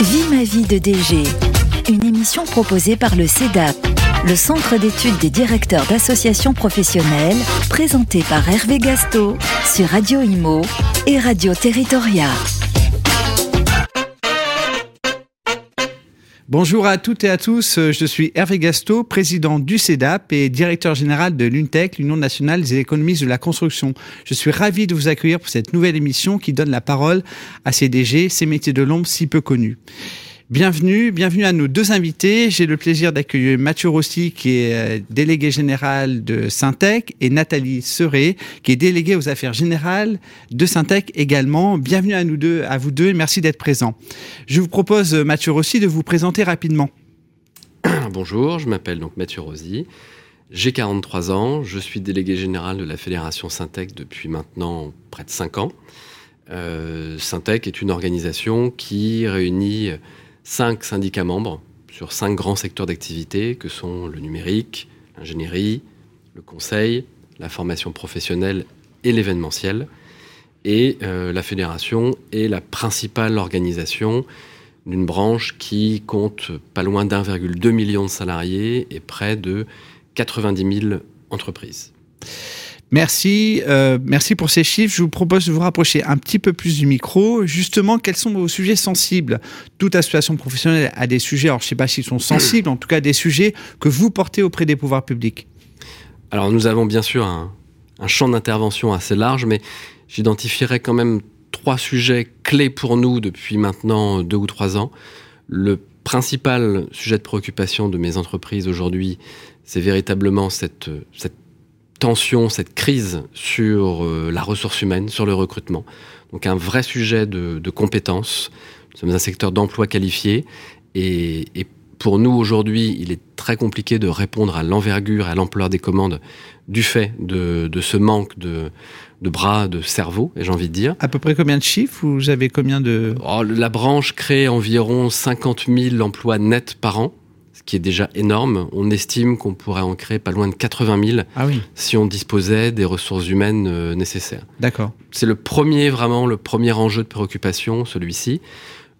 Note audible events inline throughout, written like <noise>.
Vie ma vie de DG, une émission proposée par le CEDAP, le Centre d'études des directeurs d'associations professionnelles, présentée par Hervé Gasto sur Radio Imo et Radio Territoria. Bonjour à toutes et à tous, je suis Hervé Gasto, président du CEDAP et directeur général de l'UNTEC, l'Union nationale des économistes de la construction. Je suis ravi de vous accueillir pour cette nouvelle émission qui donne la parole à ces DG, ces métiers de l'ombre si peu connus. Bienvenue, bienvenue à nos deux invités. J'ai le plaisir d'accueillir Mathieu Rossi, qui est euh, délégué général de Syntec, et Nathalie Seré, qui est déléguée aux affaires générales de Syntec également. Bienvenue à nous deux, à vous deux, et merci d'être présents. Je vous propose, Mathieu Rossi, de vous présenter rapidement. <coughs> Bonjour, je m'appelle donc Mathieu Rossi. J'ai 43 ans, je suis délégué général de la Fédération Syntec depuis maintenant près de 5 ans. Euh, Syntec est une organisation qui réunit cinq syndicats membres sur cinq grands secteurs d'activité que sont le numérique, l'ingénierie, le conseil, la formation professionnelle et l'événementiel. Et euh, la fédération est la principale organisation d'une branche qui compte pas loin d'1,2 million de salariés et près de 90 000 entreprises. Merci, euh, merci pour ces chiffres. Je vous propose de vous rapprocher un petit peu plus du micro. Justement, quels sont vos sujets sensibles? Toute association professionnelle a des sujets, alors je ne sais pas s'ils sont sensibles, en tout cas des sujets que vous portez auprès des pouvoirs publics. Alors nous avons bien sûr un, champ d'intervention assez large, mais j'identifierai quand même trois sujets clés pour nous depuis maintenant deux ou trois ans. Le principal sujet de préoccupation de mes entreprises aujourd'hui, c'est véritablement cette tension, cette crise sur euh, la ressource humaine, sur le recrutement. Donc un vrai sujet de, de compétences. Nous sommes un secteur d'emploi qualifié et, et, pour nous aujourd'hui, il est très compliqué de répondre à l'envergure, à l'ampleur des commandes du fait de, de ce manque de, de, bras, de cerveau, et j'ai envie de dire. À peu près combien de chiffres Vous avez combien de... Oh, la branche crée environ 50 000 emplois nets par an qui est déjà énorme. On estime qu'on pourrait en créer pas loin de 80 000 ah oui. si on disposait des ressources humaines euh, nécessaires. D'accord. C'est le premier, vraiment, le premier enjeu de préoccupation, celui-ci.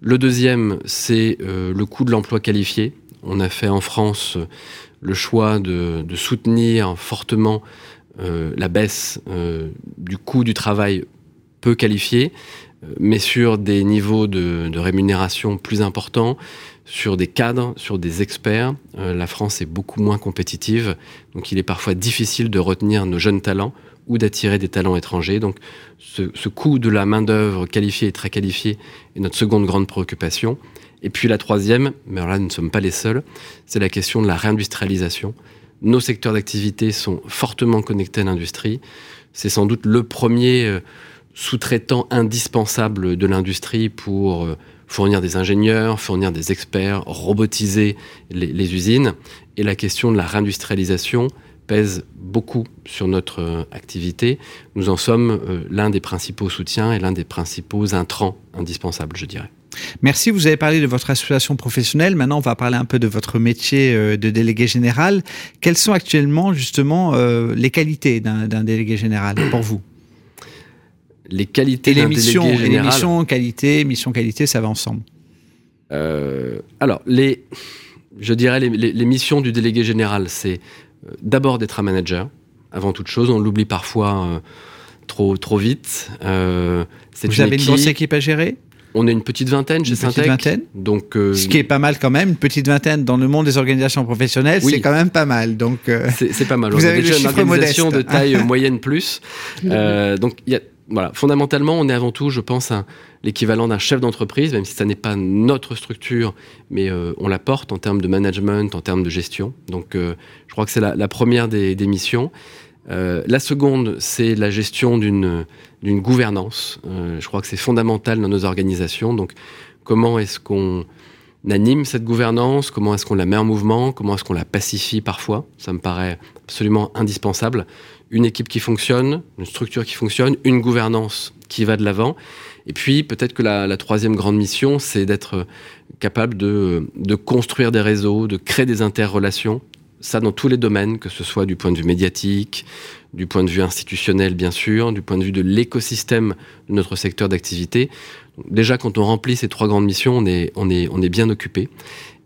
Le deuxième, c'est euh, le coût de l'emploi qualifié. On a fait en France euh, le choix de, de soutenir fortement la baisse du coût du travail peu qualifié, mais sur des niveaux de, de rémunération plus importants, sur des cadres, sur des experts. Euh, la France est beaucoup moins compétitive, donc il est parfois difficile de retenir nos jeunes talents ou d'attirer des talents étrangers. Donc ce, ce coût de la main-d'œuvre qualifiée et très qualifiée est notre seconde grande préoccupation. Et puis la troisième, mais alors là nous ne sommes pas les seuls, c'est la question de la réindustrialisation. Nos secteurs d'activité sont fortement connectés à l'industrie. C'est sans doute le premier euh, sous-traitant indispensable de l'industrie pour euh, fournir des ingénieurs, fournir des experts, robotiser les, les, usines. Et la question de la réindustrialisation pèse beaucoup sur notre euh, activité. Nous en sommes euh, l'un des principaux soutiens et l'un des principaux intrants indispensables, je dirais. Merci, vous avez parlé de votre association professionnelle. Maintenant, on va parler un peu de votre métier de délégué général. Quelles sont actuellement justement les qualités d'un délégué général pour vous? Les qualités et les missions, et les missions qualité, mission qualité, ça va ensemble. Euh, alors, les, je dirais les, les, les missions du délégué général, c'est euh, d'abord d'être un manager, avant toute chose. On l'oublie parfois euh, trop, trop vite. Euh, Vous une avez équipe, une grosse équipe à gérer? On est une petite vingtaine chez Syntec. vingtaine? Donc, euh, ce qui est pas mal quand même, une petite vingtaine dans le monde des organisations professionnelles, oui. c'est quand même pas mal. Donc, euh, c'est pas mal. Vous on avez déjà une organisation de taille <laughs> moyenne plus. Euh, donc, il y a, voilà, fondamentalement, on est avant tout, je pense, l'équivalent d'un chef d'entreprise, même si ça n'est pas notre structure, mais euh, on la porte en termes de management, en termes de gestion. Donc, euh, je crois que c'est la, la, première des, missions. Euh, la seconde, c'est la gestion d'une gouvernance. Je crois que c'est fondamental dans nos organisations. Donc, comment est-ce qu'on anime cette gouvernance? Comment est-ce qu'on la met en mouvement? Comment est-ce qu'on la pacifie parfois? Ça me paraît absolument indispensable. Une équipe qui fonctionne, une structure qui fonctionne, une gouvernance qui va de l'avant. Et puis, peut-être que la, troisième grande mission, c'est d'être capable de, construire des réseaux, de créer des interrelations ça dans tous les domaines, que ce soit du point de vue médiatique, du point de vue institutionnel bien sûr, du point de vue de l'écosystème de notre secteur d'activité. déjà, quand on remplit ces trois grandes missions, on est, bien occupé.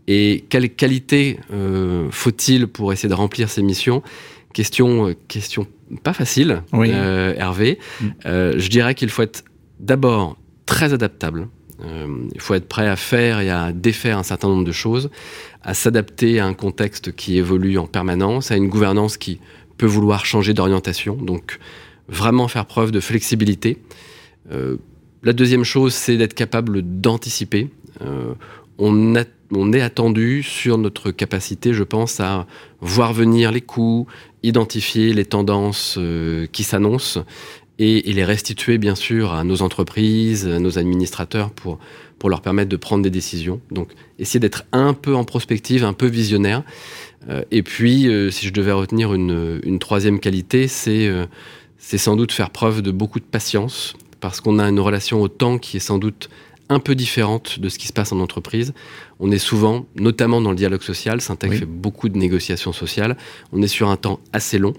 Et quelle qualité euh, faut-il pour essayer de remplir ces missions? Question, euh, question pas facile, euh, Hervé. Mm. je dirais qu'il faut être d'abord très adaptable. il faut être prêt à faire et à défaire un certain nombre de choses, à s'adapter à un contexte qui évolue en permanence, à une gouvernance qui peut vouloir changer d'orientation. Donc, vraiment faire preuve de flexibilité. la deuxième chose, c'est d'être capable d'anticiper. on a on est attendu sur notre capacité, je pense, à voir venir les coûts, identifier les tendances euh, qui s'annoncent et, les restituer, bien sûr, à nos entreprises, à nos administrateurs pour, pour leur permettre de prendre des décisions. Donc, essayer d'être un peu en prospective, un peu visionnaire. Euh, et puis, euh, si je devais retenir une, une troisième qualité, c'est c'est sans doute faire preuve de beaucoup de patience, parce qu'on a une relation au temps qui est sans doute un peu différente de ce qui se passe en entreprise. On est souvent, notamment dans le dialogue social, Syntec fait beaucoup de négociations sociales, on est sur un temps assez long.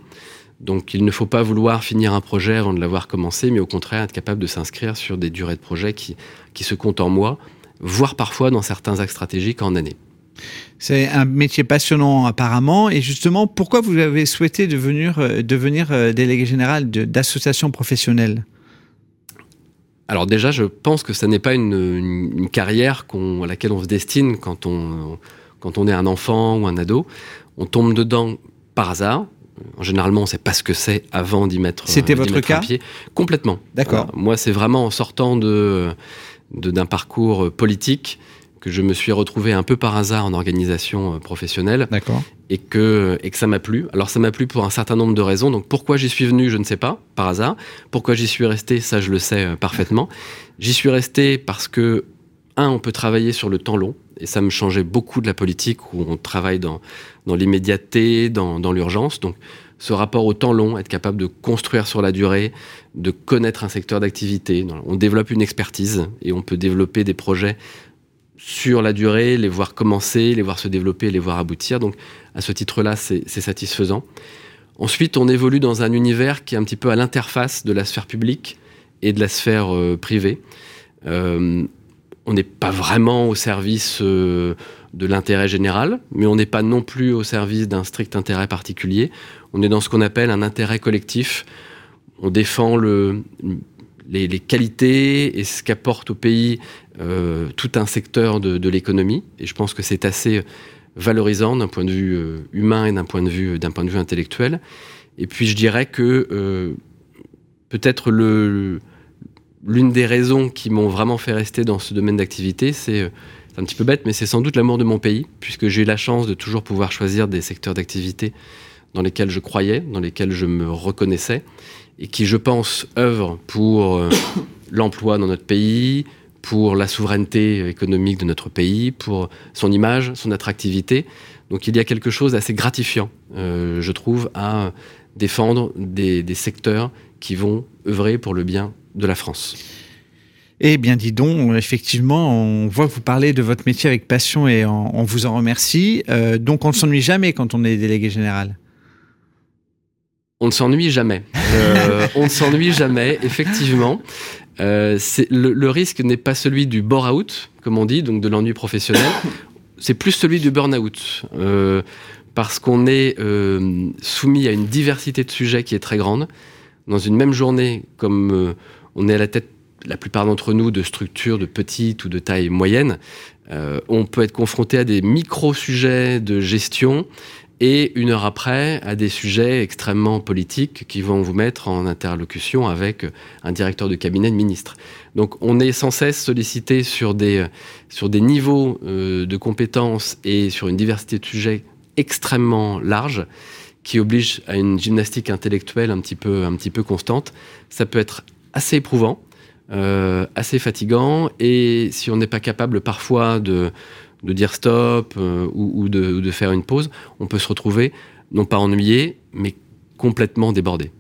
Donc il ne faut pas vouloir finir un projet avant de l'avoir commencé, mais au contraire être capable de s'inscrire sur des durées de projet qui, qui se comptent en mois, voire parfois dans certains axes stratégiques en années. C'est un métier passionnant apparemment. Et justement, pourquoi vous avez souhaité devenir, euh, devenir euh, délégué général d'associations professionnelles? Alors déjà, je pense que ce n'est pas une, carrière à laquelle on se destine quand on, quand on est un enfant ou un ado. On tombe dedans par hasard. Généralement, on ne sait pas ce que c'est avant d'y mettre. C'était votre cas pied. Complètement. D'accord. moi, c'est vraiment en sortant de d'un parcours politique que je me suis retrouvé un peu par hasard en organisation euh, professionnelle. D'accord. Et que, et que ça m'a plu. Alors ça m'a plu pour un certain nombre de raisons. Donc pourquoi j'y suis venu, je ne sais pas, par hasard. Pourquoi j'y suis resté, ça je le sais euh, parfaitement. J'y suis resté parce que, un, on peut travailler sur le temps long. Et ça me changeait beaucoup de la politique où on travaille dans, dans l'immédiateté, dans, dans l'urgence. Donc ce rapport au temps long, être capable de construire sur la durée, de connaître un secteur d'activité. On développe une expertise et on peut développer des projets sur la durée, les voir commencer, les voir se développer, les voir aboutir. Donc à ce titre-là, c'est satisfaisant. Ensuite, on évolue dans un univers qui est un petit peu à l'interface de la sphère publique et de la sphère euh, privée. Euh, on n'est pas vraiment au service euh, de l'intérêt général, mais on n'est pas non plus au service d'un strict intérêt particulier. On est dans ce qu'on appelle un intérêt collectif. On défend le, les, qualités et ce qu'apporte au pays euh, tout un secteur de, l'économie. Et je pense que c'est assez valorisant d'un point de vue euh, humain et d'un point de vue point de vue intellectuel. Et puis je dirais que euh, peut-être l'une des raisons qui m'ont vraiment fait rester dans ce domaine d'activité, c'est un petit peu bête, mais c'est sans doute l'amour de mon pays, puisque j'ai eu la chance de toujours pouvoir choisir des secteurs d'activité dans lesquels je croyais, dans lesquels je me reconnaissais et qui, je pense, œuvre pour euh, <coughs> l'emploi dans notre pays, pour la souveraineté économique de notre pays, pour son image, son attractivité. Donc il y a quelque chose d'assez gratifiant, euh, je trouve, à défendre des, secteurs qui vont œuvrer pour le bien de la France. Eh bien, dis donc, effectivement, on voit que vous parlez de votre métier avec passion et on, vous en remercie. Euh, donc, on ne s'ennuie jamais quand on est délégué général. On ne s'ennuie jamais. Euh, on ne s'ennuie jamais, effectivement. Euh, le, risque n'est pas celui du bore-out, comme on dit, donc de l'ennui professionnel. C'est plus celui du burn-out. Euh, parce qu'on est soumis à une diversité de sujets qui est très grande. Dans une même journée, comme on est à la tête, la plupart d'entre nous, de structures de petite ou de taille moyenne, on peut être confronté à des micro-sujets de gestion et une heure après à des sujets extrêmement politiques qui vont vous mettre en interlocution avec un directeur de cabinet de ministre. Donc on est sans cesse sollicité sur des, sur des niveaux euh, de compétences et sur une diversité de sujets extrêmement larges qui obligent à une gymnastique intellectuelle un petit peu, un petit peu constante. Ça peut être assez éprouvant, euh, assez fatigant, et si on n'est pas capable parfois de de dire stop euh, ou, de, faire une pause, on peut se retrouver non pas ennuyé, mais complètement débordé.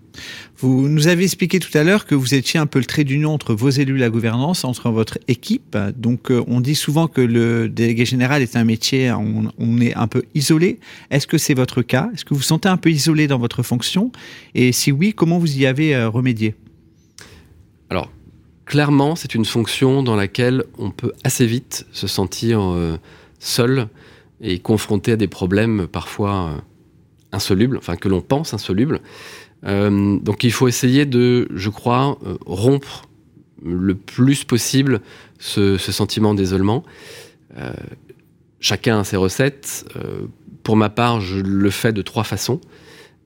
Vous nous avez expliqué tout à l'heure que vous étiez un peu le trait d'union entre vos élus la gouvernance, entre votre équipe. Donc, euh, on dit souvent que le délégué général est un métier, on, on est un peu isolé. Est-ce que c'est votre cas? Est-ce que vous vous sentez un peu isolé dans votre fonction? Et si oui, comment vous y avez euh, remédié? Clairement, c'est une fonction dans laquelle on peut assez vite se sentir seul et confronté à des problèmes parfois insolubles, enfin que l'on pense insolubles. donc il faut essayer de, je crois, rompre le plus possible ce, sentiment d'isolement. Euh, chacun a ses recettes. Euh, pour ma part, je le fais de trois façons.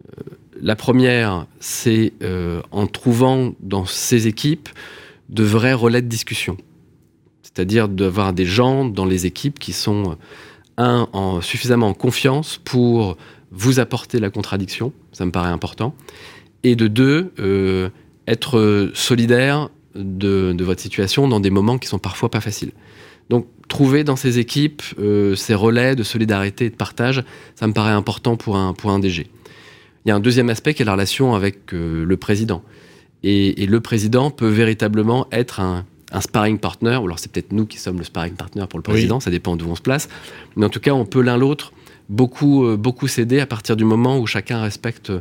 Euh, la première, c'est en trouvant dans ces équipes de vrais relais de discussion. C'est-à-dire d'avoir des gens dans les équipes qui sont, un, en, suffisamment en confiance pour vous apporter la contradiction, ça me paraît important, et de deux, être solidaire de, votre situation dans des moments qui sont parfois pas faciles. Donc, trouver dans ces équipes euh, ces relais de solidarité et de partage, ça me paraît important pour un, pour un DG. Il y a un deuxième aspect qui est la relation avec euh, le président. Et, le président peut véritablement être un, sparring partner, ou alors c'est peut-être nous qui sommes le sparring partner pour le président, ça dépend d'où on se place, mais en tout cas, on peut l'un l'autre beaucoup, euh, beaucoup s'aider à partir du moment où chacun respecte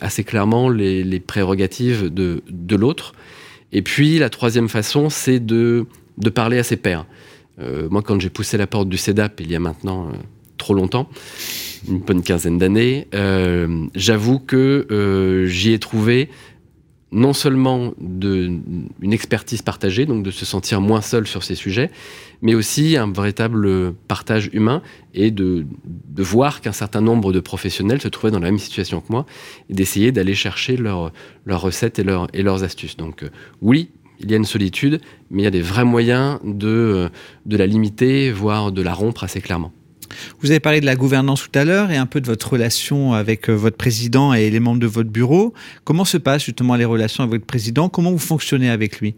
assez clairement les, les prérogatives de, de l'autre. Et puis la troisième façon, c'est de, de parler à ses pairs. Euh, moi, quand j'ai poussé la porte du CEDAP, il y a maintenant euh, trop longtemps, une bonne quinzaine d'années, euh, j'avoue que j'y ai trouvé non seulement de, une expertise partagée, donc de se sentir moins seul sur ces sujets, mais aussi un véritable partage humain et de, de voir qu'un certain nombre de professionnels se trouvaient dans la même situation que moi et d'essayer d'aller chercher leurs recettes et, leur, et leurs astuces. Donc oui, il y a une solitude, mais il y a des vrais moyens de, de la limiter, voire de la rompre assez clairement. Vous avez parlé de la gouvernance tout à l'heure et un peu de votre relation avec euh, votre président et les membres de votre bureau. Comment se passent justement les relations avec votre président? Comment vous fonctionnez avec lui?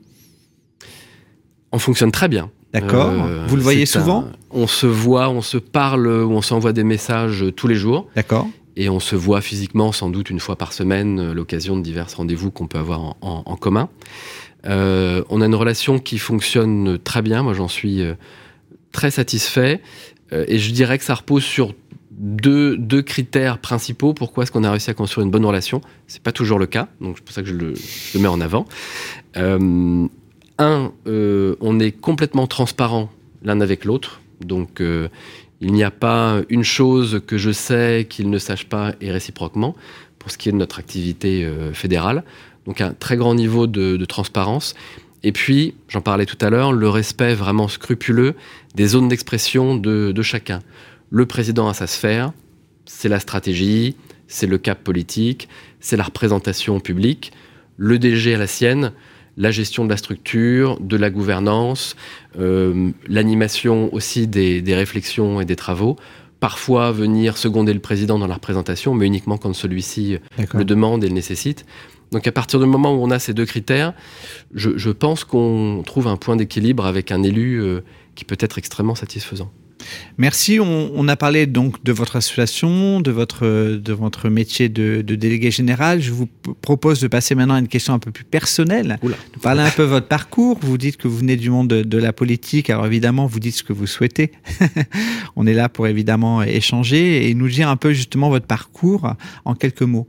On fonctionne très bien. D'accord. Euh, vous le voyez souvent? On se voit, on se parle, on s'envoie des messages tous les jours. D'accord. Et on se voit physiquement sans doute une fois par semaine, euh, l'occasion de divers rendez-vous qu'on peut avoir en, commun. on a une relation qui fonctionne très bien. Moi, j'en suis très satisfait. Euh, et je dirais que ça repose sur deux, deux critères principaux. Pourquoi est-ce qu'on a réussi à construire une bonne relation? C'est pas toujours le cas, donc c'est pour ça que je le, mets en avant. Euh, un, euh, on est complètement transparent l'un avec l'autre, donc il n'y a pas une chose que je sais qu'il ne sache pas et réciproquement pour ce qui est de notre activité fédérale. Donc un très grand niveau de, de transparence. Et puis, j'en parlais tout à l'heure, le respect vraiment scrupuleux des zones d'expression de, chacun. Le président a sa sphère, c'est la stratégie, c'est le cap politique, c'est la représentation publique. Le DG a la sienne, la gestion de la structure, de la gouvernance, euh, l'animation aussi des, des, réflexions et des travaux. Parfois venir seconder le président dans la représentation, mais uniquement quand celui-ci le demande et le nécessite. Donc à partir du moment où on a ces deux critères, je, pense qu'on trouve un point d'équilibre avec un élu euh, qui peut être extrêmement satisfaisant. Merci. On, a parlé donc de votre association, de votre, de votre métier de, délégué général. Je vous propose de passer maintenant à une question un peu plus personnelle. Vous parlez un peu de votre parcours. Vous dites que vous venez du monde de, de la politique. Alors évidemment, vous dites ce que vous souhaitez. <laughs> on est là pour évidemment échanger et nous dire un peu justement votre parcours en quelques mots.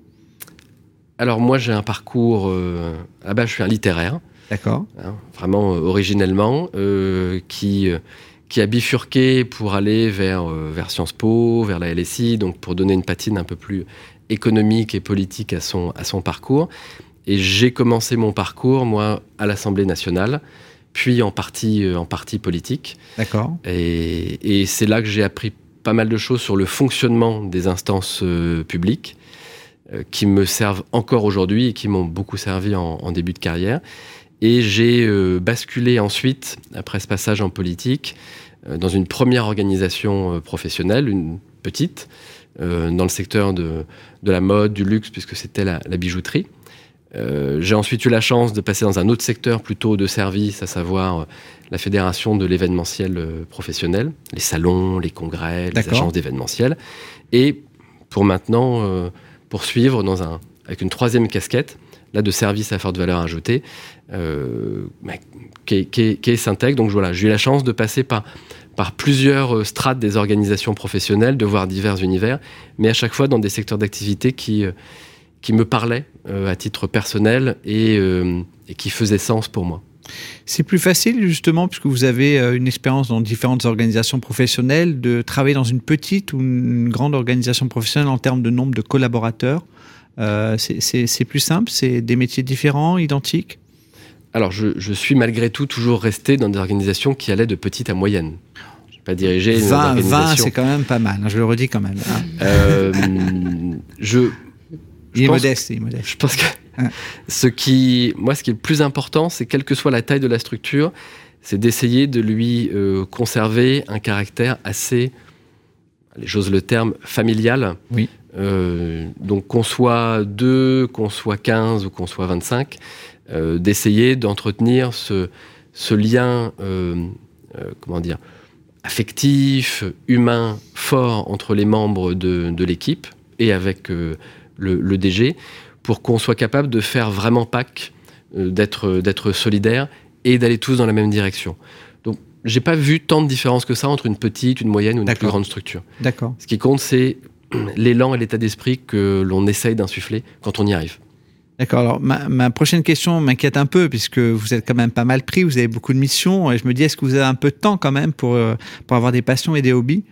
Alors moi j'ai un parcours, euh, ah bah, je suis un littéraire. D'accord. Hein, vraiment euh, originellement, euh, qui, qui a bifurqué pour aller vers, vers Sciences Po, vers la LSI, donc pour donner une patine un peu plus économique et politique à son, à son parcours. Et j'ai commencé mon parcours, moi, à l'Assemblée nationale, puis en partie, en partie politique. D'accord. Et, et c'est là que j'ai appris pas mal de choses sur le fonctionnement des instances publiques euh, qui me servent encore aujourd'hui et qui m'ont beaucoup servi en, début de carrière. Et j'ai euh, basculé ensuite, après ce passage en politique, euh, dans une première organisation professionnelle, une petite, dans le secteur de, de, la mode, du luxe, puisque c'était la, bijouterie. j'ai ensuite eu la chance de passer dans un autre secteur plutôt de service, à savoir la fédération de l'événementiel professionnel, les salons, les congrès, les agences d'événementiel. Et pour maintenant poursuivre dans un, avec une troisième casquette, là de service à forte valeur ajoutée, euh, qui, est, qui, Donc voilà, j'ai eu la chance de passer par, plusieurs euh, strates des organisations professionnelles, de voir divers univers, mais à chaque fois dans des secteurs d'activité qui, euh, qui me parlaient à titre personnel et, et, qui faisaient sens pour moi. C'est plus facile justement, puisque vous avez euh, une expérience dans différentes organisations professionnelles, de travailler dans une petite ou une grande organisation professionnelle en termes de nombre de collaborateurs. Euh, c'est plus simple, c'est des métiers différents, identiques? Alors je, suis malgré tout toujours resté dans des organisations qui allaient de petite à moyenne. Je pas dirigé 20, 20 c'est quand même pas mal, hein, je le redis quand même. Hein. Euh, je, il est modeste, il est modeste. Je pense que ce qui, moi, ce qui est le plus important, c'est quelle que soit la taille de la structure, c'est d'essayer de lui euh, conserver un caractère assez, j'ose le terme, familial. Oui. Euh, donc qu'on soit 2, qu'on soit 15 ou qu'on soit 25, euh, d'essayer d'entretenir ce, ce lien, comment dire, affectif, humain, fort entre les membres de, de l'équipe et avec le, le, DG pour qu'on soit capable de faire vraiment PAC, euh, d'être, d'être solidaire et d'aller tous dans la même direction. Donc, j'ai pas vu tant de différence que ça entre une petite, une moyenne ou une plus grande structure. D'accord. Ce qui compte, c'est <clears throat> l'élan et l'état d'esprit que l'on essaye d'insuffler quand on y arrive. D'accord. Alors, ma, prochaine question m'inquiète un peu, puisque vous êtes quand même pas mal pris, vous avez beaucoup de missions, et je me dis, est-ce que vous avez un peu de temps quand même pour, euh, pour avoir des passions et des hobbies?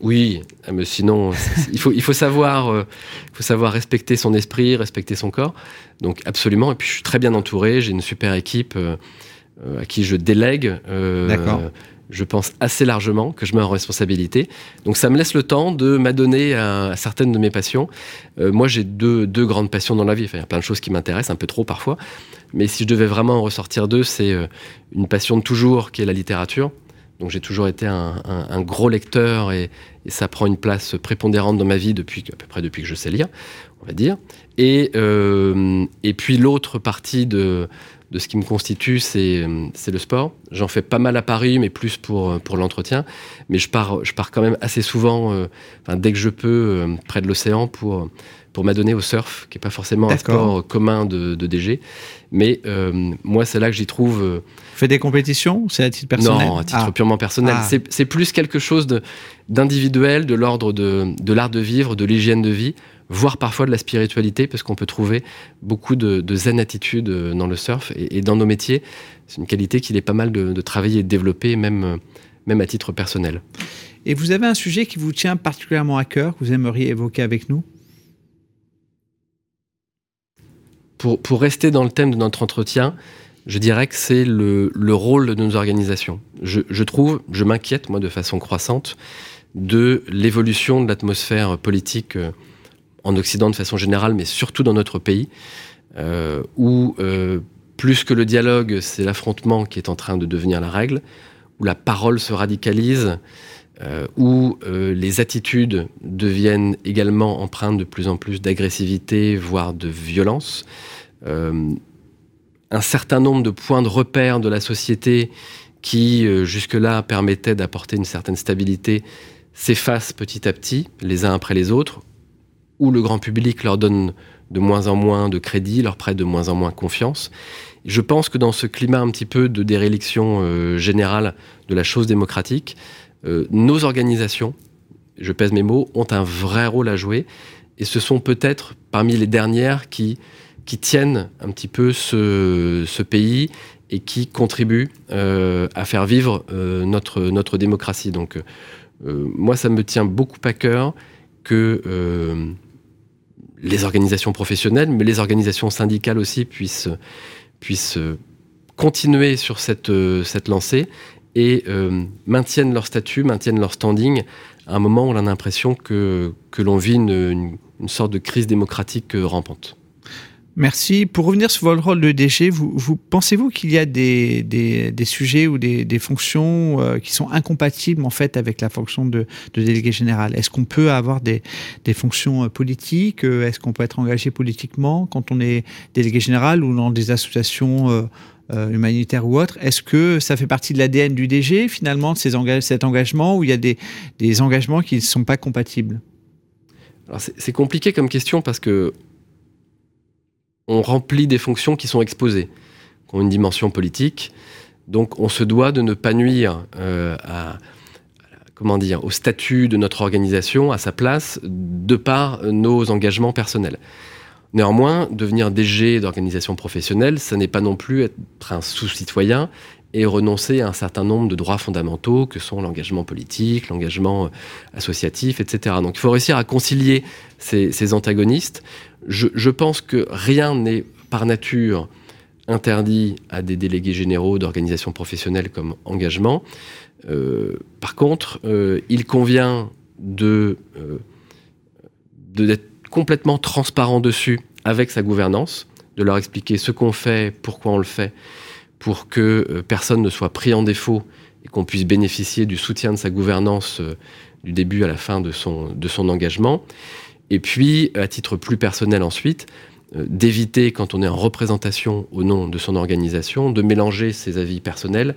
Oui, ah, mais sinon, <laughs> il faut, il faut savoir, euh, faut savoir respecter son esprit, respecter son corps. Donc absolument. Et puis je suis très bien entouré. J'ai une super équipe euh, euh, à qui je délègue. je pense assez largement que je mets en responsabilité. Donc ça me laisse le temps de m'adonner à, certaines de mes passions. moi, j'ai deux, deux, grandes passions dans la vie. Enfin, il y a plein de choses qui m'intéressent, un peu trop parfois. Mais si je devais vraiment en ressortir deux, c'est une passion de toujours qui est la littérature. Donc j'ai toujours été un, gros lecteur et, ça prend une place prépondérante dans ma vie depuis à peu près depuis que je sais lire, on va dire. Et, euh, et puis l'autre partie de, de ce qui me constitue, c'est le sport. J'en fais pas mal à Paris, mais plus pour, pour l'entretien. Mais je pars, je pars quand même assez souvent, euh, dès que je peux, euh, près de l'océan pour, pour m'adonner au surf, qui n'est pas forcément un sport commun de, de DG. Mais moi, c'est là que j'y trouve fait des compétitions? C'est à titre personnel? Non, à titre ah. purement personnel. Ah. C'est plus quelque chose d'individuel, de, l'ordre de, de l'art de vivre, de l'hygiène de vie, voire parfois de la spiritualité, parce qu'on peut trouver beaucoup de, zen attitude euh, dans le surf et, dans nos métiers. C'est une qualité qu'il est pas mal de, travailler et de développer, même, euh, même à titre personnel. Et vous avez un sujet qui vous tient particulièrement à cœur, que vous aimeriez évoquer avec nous? Pour, pour rester dans le thème de notre entretien, je dirais que c'est le, rôle de nos organisations. Je, trouve, je m'inquiète, moi, de façon croissante, de l'évolution de l'atmosphère politique euh, en Occident de façon générale, mais surtout dans notre pays, euh, où euh, plus que le dialogue, c'est l'affrontement qui est en train de devenir la règle, où la parole se radicalise, où les attitudes deviennent également empreintes de plus en plus d'agressivité, voire de violence. Un certain nombre de points de repère de la société qui, euh, jusque-là, permettaient d'apporter une certaine stabilité, s'effacent petit à petit, les uns après les autres, où le grand public leur donne de moins en moins de crédit, leur prête de moins en moins confiance. Je pense que dans ce climat un petit peu de déréliction euh, générale de la chose démocratique, euh, nos organisations, je pèse mes mots, ont un vrai rôle à jouer. Et ce sont peut-être parmi les dernières qui qui tiennent un petit peu ce, pays et qui contribuent euh, à faire vivre notre, notre démocratie. Donc, moi, ça me tient beaucoup à cœur que les organisations professionnelles, mais les organisations syndicales aussi puissent, puissent continuer sur cette, cette lancée et maintiennent leur statut, maintiennent leur standing à un moment où on a l'impression que, que l'on vit une, une, sorte de crise démocratique rampante. Merci. Pour revenir sur votre rôle de DG, vous, vous pensez-vous qu'il y a des, des, sujets ou des, des fonctions euh, qui sont incompatibles en fait avec la fonction de, délégué général? Est-ce qu'on peut avoir des, fonctions euh, politiques? Euh, Est-ce qu'on peut être engagé politiquement quand on est délégué général ou dans des associations humanitaires ou autres? Est-ce que ça fait partie de l'ADN du DG finalement de ces cet engagement ou il y a des, engagements qui ne sont pas compatibles? C'est compliqué comme question parce que on remplit des fonctions qui sont exposées, qui ont une dimension politique. Donc on se doit de ne pas nuire euh, à, comment dire, au statut de notre organisation, à sa place, de par nos engagements personnels. Néanmoins, devenir DG d'organisation professionnelle, ça n'est pas non plus être un sous-citoyen et renoncer à un certain nombre de droits fondamentaux que sont l'engagement politique, l'engagement euh, associatif, etc. Donc il faut réussir à concilier ces, antagonistes. Je, pense que rien n'est par nature interdit à des délégués généraux d'organisations professionnelles comme engagement. Euh, par contre, euh, il convient de d'être complètement transparent dessus avec sa gouvernance, de leur expliquer ce qu'on fait, pourquoi on le fait, pour que euh, personne ne soit pris en défaut et qu'on puisse bénéficier du soutien de sa gouvernance euh, du début à la fin de son engagement. Et puis, à titre plus personnel ensuite, euh, d'éviter, quand on est en représentation au nom de son organisation, de mélanger ses avis personnels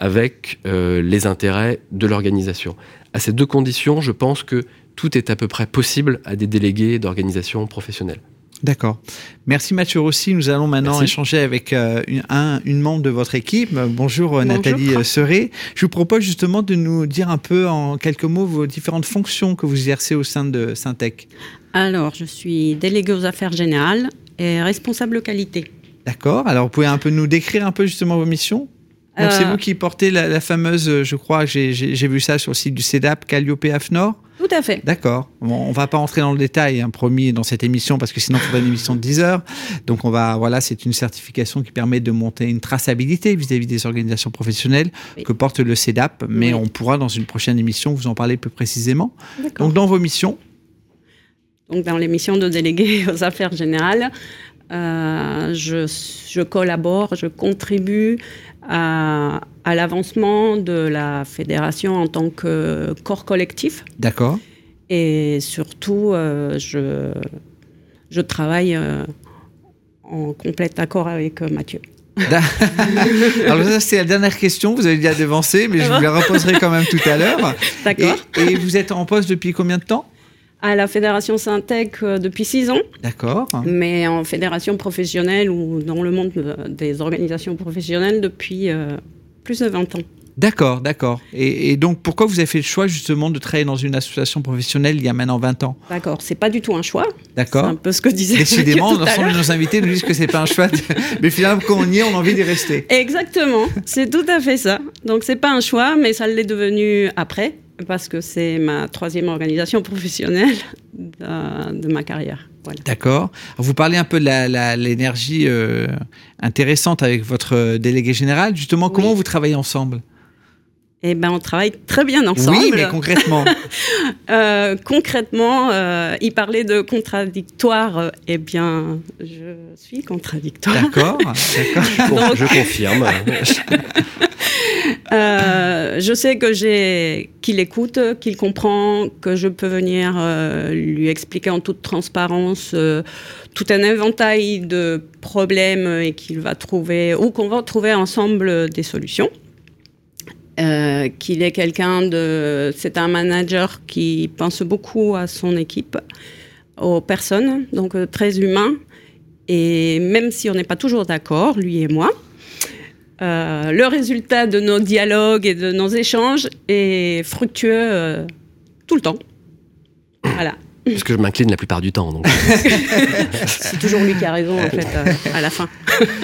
avec les intérêts de l'organisation. À ces deux conditions, je pense que tout est à peu près possible à des délégués d'organisations professionnelles. D'accord. Merci Mathieu Rossi. Nous allons maintenant échanger avec euh, une, un, une membre de votre équipe. Bonjour, euh, Nathalie euh, Serré. Je vous propose justement de nous dire un peu en quelques mots vos différentes fonctions que vous exercez au sein de Syntec. Alors, je suis déléguée aux affaires générales et responsable qualité. D'accord. Alors, vous pouvez un peu nous décrire un peu justement vos missions? Donc c'est vous qui portez la, fameuse, je crois, j'ai vu ça sur le site du CEDAP, Calliope AFNOR? Tout à fait. D'accord. Bon, on va pas entrer dans le détail, hein, promis, dans cette émission, parce que sinon, il faudrait une émission de 10 heures. Donc, on va, voilà, c'est une certification qui permet de monter une traçabilité vis-à-vis des organisations professionnelles que porte le CEDAP. Mais on pourra, dans une prochaine émission, vous en parler plus précisément. Donc, dans vos missions Donc, dans les missions de délégué aux affaires générales, euh, je, je, collabore, je contribue à, l'avancement de la fédération en tant que corps collectif. D'accord. Et surtout, euh, je, je travaille euh, en complet accord avec Mathieu. <laughs> Alors ça, c'est la dernière question, vous avez déjà devancé, mais je vous la <laughs> reposerai quand même tout à l'heure. D'accord. et vous êtes en poste depuis combien de temps? À la fédération Syntec euh, depuis six ans. D'accord. Mais en fédération professionnelle ou dans le monde des organisations professionnelles depuis euh, plus de 20 ans. D'accord, d'accord. Et, donc, pourquoi vous avez fait le choix justement de travailler dans une association professionnelle il y a maintenant 20 ans? D'accord, c'est pas du tout un choix. D'accord. C'est un peu ce que disait. Décidément, l'ensemble de nos invités nous disent que c'est pas un choix, <laughs> mais finalement, quand on y est, on a envie d'y rester. Exactement, c'est tout à fait ça. Donc, c'est pas un choix, mais ça l'est devenu après parce que c'est ma troisième organisation <laughs> professionnelle de, ma carrière. D'accord. Vous parlez un peu de l'énergie euh, intéressante avec votre délégué général. Justement, comment vous travaillez ensemble? Eh ben, on travaille très bien ensemble. Oui, mais concrètement <laughs> euh, Concrètement, euh, il parlait de contradictoire. Eh bien, je suis contradictoire. D'accord, <laughs> d'accord. je confirme. <laughs> Euh, je sais que j'ai qu'il écoute, qu'il comprend, que je peux venir euh, lui expliquer en toute transparence euh, tout un inventaire de problèmes et qu'il va trouver ou qu'on va trouver ensemble des solutions. Qu'il est quelqu'un de, c'est un manager qui pense beaucoup à son équipe, aux personnes, donc très humain. Et même si on n'est pas toujours d'accord, lui et moi, euh, le résultat de nos dialogues et de nos échanges est fructueux euh, tout le temps. Voilà. Parce que je m'incline la plupart du temps. <laughs> C'est toujours lui qui a raison, en fait, euh, à la fin.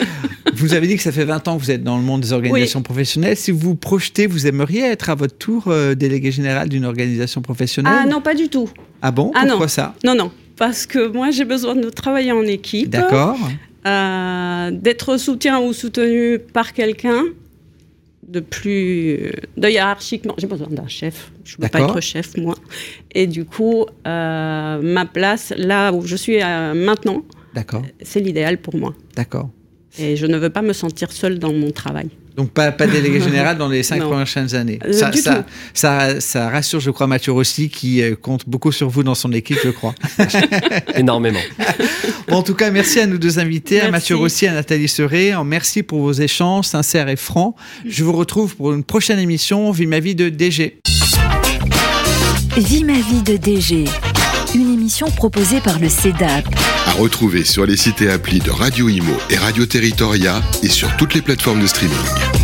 <laughs> vous avez dit que ça fait 20 ans que vous êtes dans le monde des organisations professionnelles. Si vous vous projetez, vous aimeriez être à votre tour délégué général d'une organisation professionnelle? Ah non, pas du tout. Ah bon? Ah Pourquoi non. ça? Non, non. Parce que moi, j'ai besoin de travailler en équipe. D'accord. Euh, d'être soutien ou soutenu par quelqu'un de plus de hiérarchiquement. J'ai besoin d'un chef. Je ne peux pas être chef moi. Et du coup, euh, ma place là où je suis euh, maintenant, c'est l'idéal pour moi. D'accord. Et je ne veux pas me sentir seule dans mon travail. Donc pas, pas délégué <laughs> général dans les cinq prochaines années. Euh, ça, ça, ça, ça, rassure, je crois, Mathieu Rossi, qui euh, compte beaucoup sur vous dans son équipe, je crois. <laughs> Énormément. Bon, en tout cas, merci à nos deux invités, à Mathieu Rossi et à Nathalie Serré. Merci pour vos échanges sincères et francs. Je vous retrouve pour une prochaine émission, Vie ma vie de DG. Vie ma vie de DG, proposée par le CEDAP. À retrouver sur les sites et applis de Radio Imo et Radio Territoria et sur toutes les plateformes de streaming.